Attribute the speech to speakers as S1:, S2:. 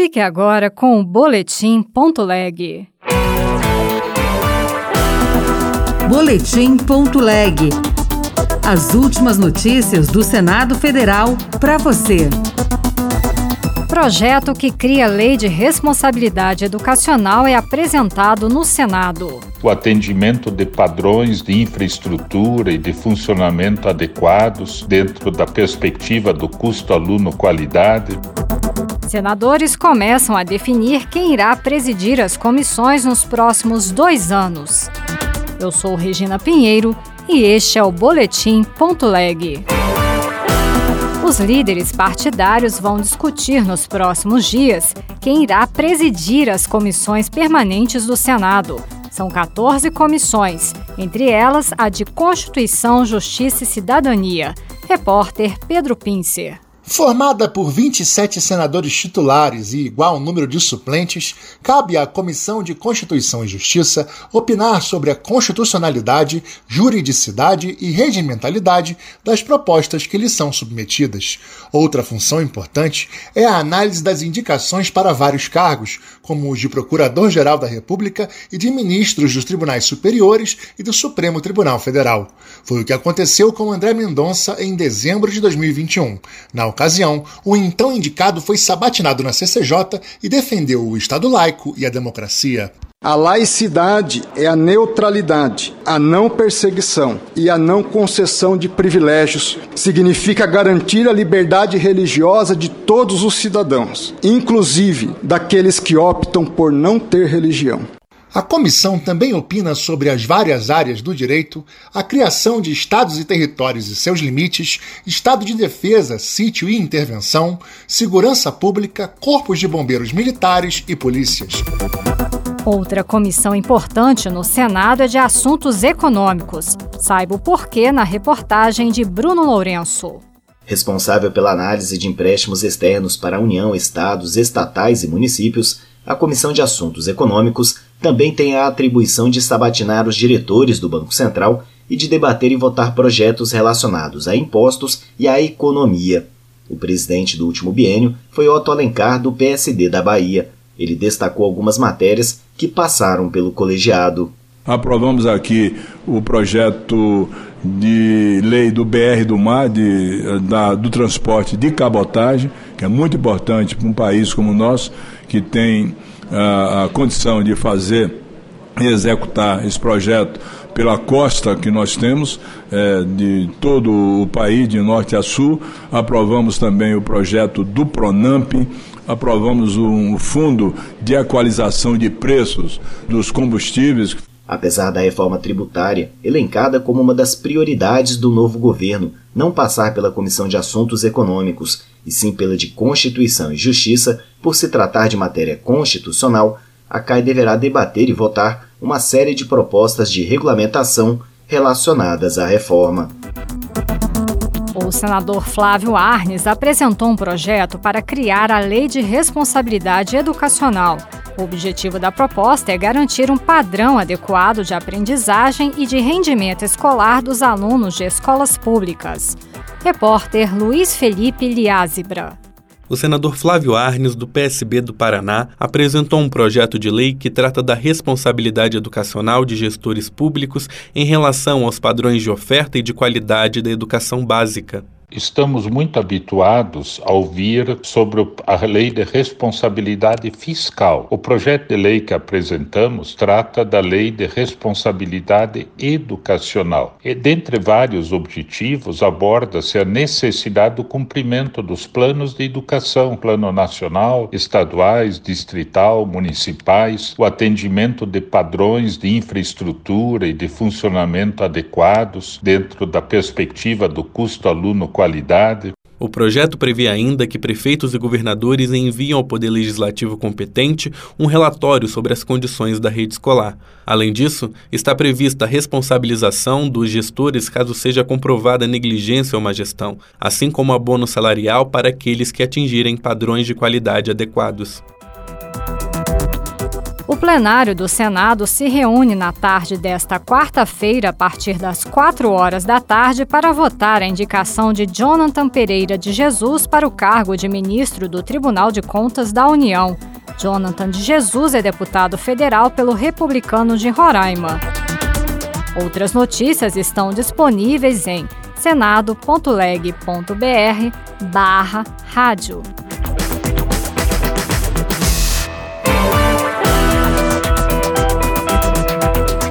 S1: Fique agora com o Boletim Ponto Leg.
S2: Boletim Ponto Leg. As últimas notícias do Senado Federal para você.
S1: Projeto que cria lei de responsabilidade educacional é apresentado no Senado.
S3: O atendimento de padrões de infraestrutura e de funcionamento adequados dentro da perspectiva do custo aluno-qualidade.
S1: Senadores começam a definir quem irá presidir as comissões nos próximos dois anos. Eu sou Regina Pinheiro e este é o Boletim Ponto Leg. Os líderes partidários vão discutir nos próximos dias quem irá presidir as comissões permanentes do Senado. São 14 comissões, entre elas a de Constituição, Justiça e Cidadania. Repórter Pedro Pincer.
S4: Formada por 27 senadores titulares e igual número de suplentes, cabe à Comissão de Constituição e Justiça opinar sobre a constitucionalidade, juridicidade e regimentalidade das propostas que lhe são submetidas. Outra função importante é a análise das indicações para vários cargos, como os de Procurador-Geral da República e de ministros dos Tribunais Superiores e do Supremo Tribunal Federal. Foi o que aconteceu com André Mendonça em dezembro de 2021. Na ocasião, o então indicado foi sabatinado na CCJ e defendeu o Estado laico e a democracia.
S5: A laicidade é a neutralidade, a não perseguição e a não concessão de privilégios. Significa garantir a liberdade religiosa de todos os cidadãos, inclusive daqueles que optam por não ter religião.
S4: A comissão também opina sobre as várias áreas do direito, a criação de estados e territórios e seus limites, estado de defesa, sítio e intervenção, segurança pública, corpos de bombeiros militares e polícias.
S1: Outra comissão importante no Senado é de assuntos econômicos. Saiba o porquê na reportagem de Bruno Lourenço.
S6: Responsável pela análise de empréstimos externos para a União, estados, estatais e municípios, a Comissão de Assuntos Econômicos também tem a atribuição de sabatinar os diretores do Banco Central e de debater e votar projetos relacionados a impostos e à economia. O presidente do último biênio foi Otto Alencar, do PSD da Bahia. Ele destacou algumas matérias que passaram pelo colegiado.
S7: Aprovamos aqui o projeto de lei do BR do Mar, de, da, do transporte de cabotagem, que é muito importante para um país como o nosso, que tem a, a condição de fazer e executar esse projeto pela costa que nós temos, é, de todo o país, de norte a sul. Aprovamos também o projeto do Pronamp, aprovamos um fundo de equalização de preços dos combustíveis.
S6: Apesar da reforma tributária, elencada como uma das prioridades do novo governo, não passar pela Comissão de Assuntos Econômicos, e sim pela de Constituição e Justiça, por se tratar de matéria constitucional, a CAI deverá debater e votar uma série de propostas de regulamentação relacionadas à reforma.
S1: O senador Flávio Arnes apresentou um projeto para criar a Lei de Responsabilidade Educacional o objetivo da proposta é garantir um padrão adequado de aprendizagem e de rendimento escolar dos alunos de escolas públicas. Repórter Luiz Felipe Liázebra.
S8: O senador Flávio Arnes, do PSB do Paraná, apresentou um projeto de lei que trata da responsabilidade educacional de gestores públicos em relação aos padrões de oferta e de qualidade da educação básica.
S3: Estamos muito habituados a ouvir sobre a lei de responsabilidade fiscal. O projeto de lei que apresentamos trata da lei de responsabilidade educacional. E, dentre vários objetivos, aborda-se a necessidade do cumprimento dos planos de educação, plano nacional, estaduais, distrital, municipais, o atendimento de padrões de infraestrutura e de funcionamento adequados dentro da perspectiva do custo aluno qualidade.
S8: O projeto prevê ainda que prefeitos e governadores enviam ao Poder Legislativo competente um relatório sobre as condições da rede escolar. Além disso, está prevista a responsabilização dos gestores caso seja comprovada negligência ou má gestão, assim como abono salarial para aqueles que atingirem padrões de qualidade adequados.
S1: O plenário do Senado se reúne na tarde desta quarta-feira, a partir das 4 horas da tarde, para votar a indicação de Jonathan Pereira de Jesus para o cargo de ministro do Tribunal de Contas da União. Jonathan de Jesus é deputado federal pelo Republicano de Roraima. Outras notícias estão disponíveis em senado.leg.br barra rádio.